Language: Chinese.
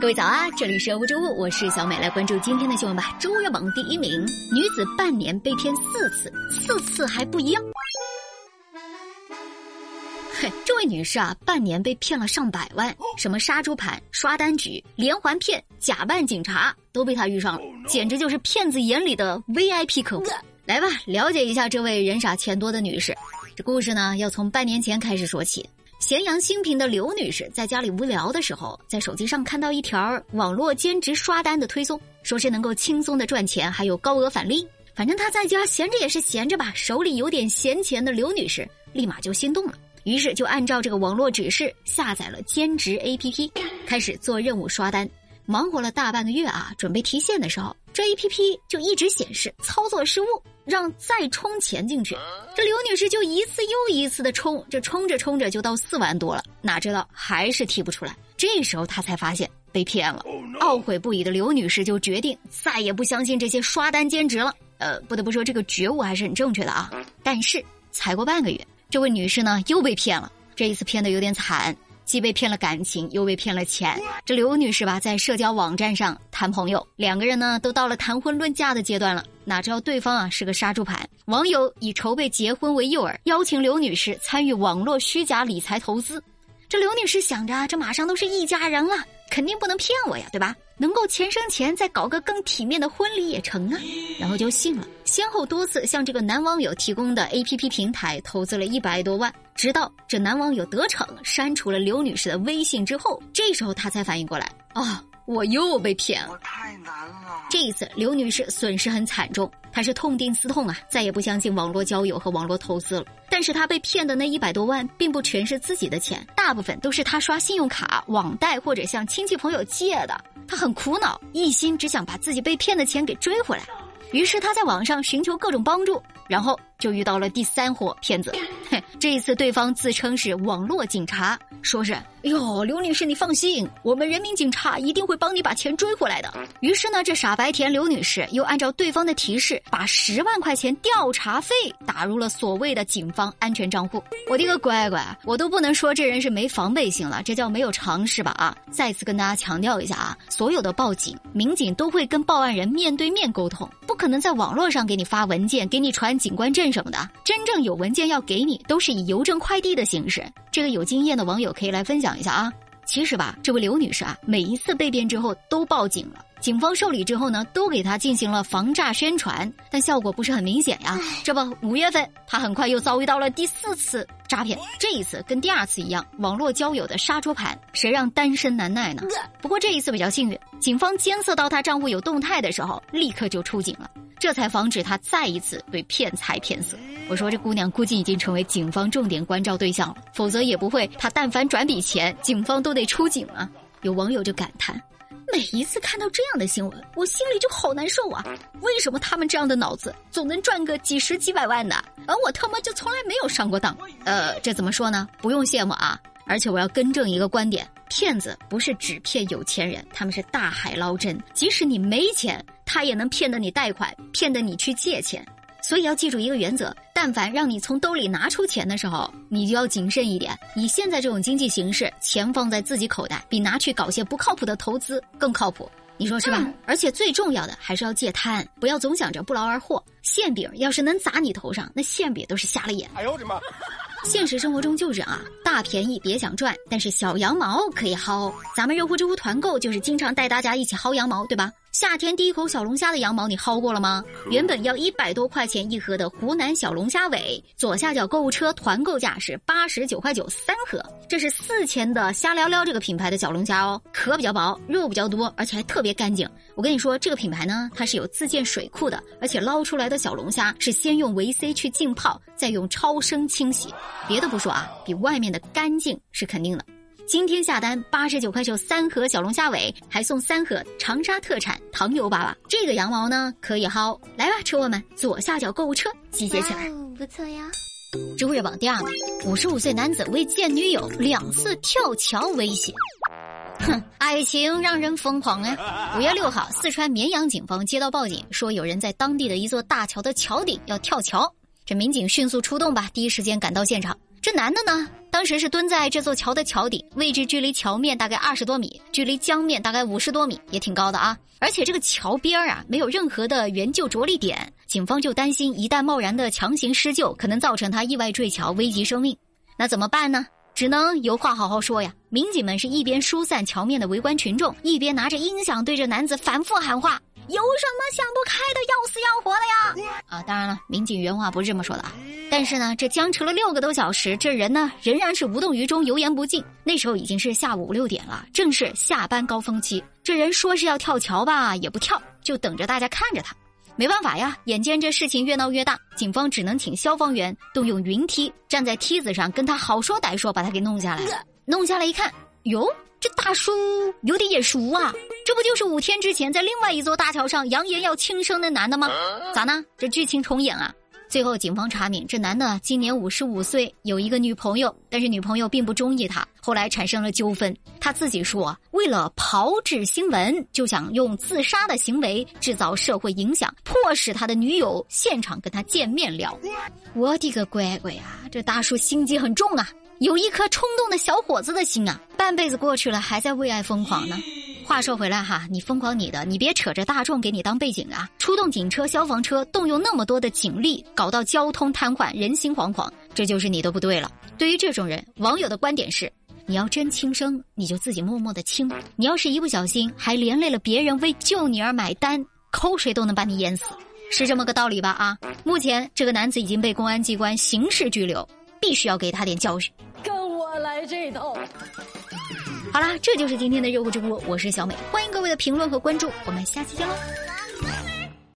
各位早啊，这里是欧洲物，我是小美，来关注今天的新闻吧。周月榜第一名，女子半年被骗四次，四次还不一样。嘿，这位女士啊，半年被骗了上百万，什么杀猪盘、刷单局、连环骗、假扮警察，都被她遇上了，简直就是骗子眼里的 VIP 客户。来吧，了解一下这位人傻钱多的女士。这故事呢，要从半年前开始说起。咸阳兴平的刘女士在家里无聊的时候，在手机上看到一条网络兼职刷单的推送，说是能够轻松的赚钱，还有高额返利。反正她在家闲着也是闲着吧，手里有点闲钱的刘女士立马就心动了，于是就按照这个网络指示下载了兼职 APP，开始做任务刷单。忙活了大半个月啊，准备提现的时候，这 A P P 就一直显示操作失误，让再充钱进去。这刘女士就一次又一次的充，这充着充着就到四万多了，哪知道还是提不出来。这时候她才发现被骗了，懊悔不已的刘女士就决定再也不相信这些刷单兼职了。呃，不得不说这个觉悟还是很正确的啊。但是才过半个月，这位女士呢又被骗了，这一次骗的有点惨。既被骗了感情，又被骗了钱。这刘女士吧，在社交网站上谈朋友，两个人呢都到了谈婚论嫁的阶段了。哪知道对方啊是个杀猪盘，网友以筹备结婚为诱饵，邀请刘女士参与网络虚假理财投资。这刘女士想着，这马上都是一家人了，肯定不能骗我呀，对吧？能够钱生钱，再搞个更体面的婚礼也成啊。然后就信了，先后多次向这个男网友提供的 A P P 平台投资了一百多万，直到这男网友得逞，删除了刘女士的微信之后，这时候她才反应过来啊。我又被骗了，太难了。这一次，刘女士损失很惨重，她是痛定思痛啊，再也不相信网络交友和网络投资了。但是她被骗的那一百多万，并不全是自己的钱，大部分都是她刷信用卡、网贷或者向亲戚朋友借的。她很苦恼，一心只想把自己被骗的钱给追回来。于是他在网上寻求各种帮助，然后就遇到了第三伙骗子。嘿，这一次对方自称是网络警察。说是，哟，刘女士，你放心，我们人民警察一定会帮你把钱追回来的。于是呢，这傻白甜刘女士又按照对方的提示，把十万块钱调查费打入了所谓的警方安全账户。我的个乖乖，我都不能说这人是没防备心了，这叫没有常识吧？啊！再次跟大家强调一下啊，所有的报警民警都会跟报案人面对面沟通，可能在网络上给你发文件、给你传警官证什么的。真正有文件要给你，都是以邮政快递的形式。这个有经验的网友可以来分享一下啊！其实吧，这位刘女士啊，每一次被骗之后都报警了，警方受理之后呢，都给她进行了防诈宣传，但效果不是很明显呀。这不，五月份她很快又遭遇到了第四次诈骗，这一次跟第二次一样，网络交友的杀猪盘，谁让单身难耐呢？不过这一次比较幸运，警方监测到她账户有动态的时候，立刻就出警了。这才防止他再一次被骗财骗色。我说这姑娘估计已经成为警方重点关照对象了，否则也不会她但凡转笔钱，警方都得出警啊。有网友就感叹：每一次看到这样的新闻，我心里就好难受啊！为什么他们这样的脑子总能赚个几十几百万的，而我他妈就从来没有上过当？呃，这怎么说呢？不用羡慕啊！而且我要更正一个观点：骗子不是只骗有钱人，他们是大海捞针，即使你没钱。他也能骗得你贷款，骗得你去借钱，所以要记住一个原则：但凡让你从兜里拿出钱的时候，你就要谨慎一点。以现在这种经济形势，钱放在自己口袋，比拿去搞些不靠谱的投资更靠谱。你说是吧？而且最重要的还是要戒贪，不要总想着不劳而获。馅饼要是能砸你头上，那馅饼都是瞎了眼。哎呦我的妈！现实生活中就是啊，大便宜别想赚，但是小羊毛可以薅。咱们热乎知乎团购就是经常带大家一起薅羊毛，对吧？夏天第一口小龙虾的羊毛，你薅过了吗？原本要一百多块钱一盒的湖南小龙虾尾，左下角购物车团购价是八十九块九三盒。这是四千的虾聊聊这个品牌的小龙虾哦，壳比较薄，肉比较多，而且还特别干净。我跟你说，这个品牌呢，它是有自建水库的，而且捞出来的小龙虾是先用维 C 去浸泡，再用超声清洗。别的不说啊，比外面的干净是肯定的。今天下单八十九块九三盒小龙虾尾，还送三盒长沙特产糖油粑粑。这个羊毛呢可以薅，来吧，车友们，左下角购物车集结起来，不错呀。知乎热榜第二名，五十五岁男子为见女友两次跳桥威胁。哼，爱情让人疯狂啊！五月六号，四川绵阳警方接到报警，说有人在当地的一座大桥的桥顶要跳桥。这民警迅速出动吧，第一时间赶到现场。这男的呢？当时是蹲在这座桥的桥顶，位置距离桥面大概二十多米，距离江面大概五十多米，也挺高的啊。而且这个桥边啊，没有任何的援救着力点，警方就担心一旦贸然的强行施救，可能造成他意外坠桥，危及生命。那怎么办呢？只能有话好好说呀。民警们是一边疏散桥面的围观群众，一边拿着音响对着男子反复喊话。有什么想不开的，要死要活的呀？啊，当然了，民警原话不是这么说的啊。但是呢，这僵持了六个多小时，这人呢仍然是无动于衷，油盐不进。那时候已经是下午五六点了，正是下班高峰期。这人说是要跳桥吧，也不跳，就等着大家看着他。没办法呀，眼见这事情越闹越大，警方只能请消防员动用云梯，站在梯子上跟他好说歹说，把他给弄下来。弄下来一看，哟。这大叔有点眼熟啊，这不就是五天之前在另外一座大桥上扬言要轻生的男的吗？咋呢？这剧情重演啊！最后警方查明，这男的今年五十五岁，有一个女朋友，但是女朋友并不中意他，后来产生了纠纷。他自己说，为了炮制新闻，就想用自杀的行为制造社会影响，迫使他的女友现场跟他见面聊。我的个乖乖呀，这大叔心机很重啊！有一颗冲动的小伙子的心啊，半辈子过去了，还在为爱疯狂呢。话说回来哈，你疯狂你的，你别扯着大众给你当背景啊！出动警车、消防车，动用那么多的警力，搞到交通瘫痪、人心惶惶，这就是你的不对了。对于这种人，网友的观点是：你要真轻生，你就自己默默的轻；你要是一不小心，还连累了别人为救你而买单，口水都能把你淹死，是这么个道理吧？啊！目前这个男子已经被公安机关刑事拘留，必须要给他点教训。这一套。好啦，这就是今天的热乎直播，我是小美，欢迎各位的评论和关注，我们下期见喽。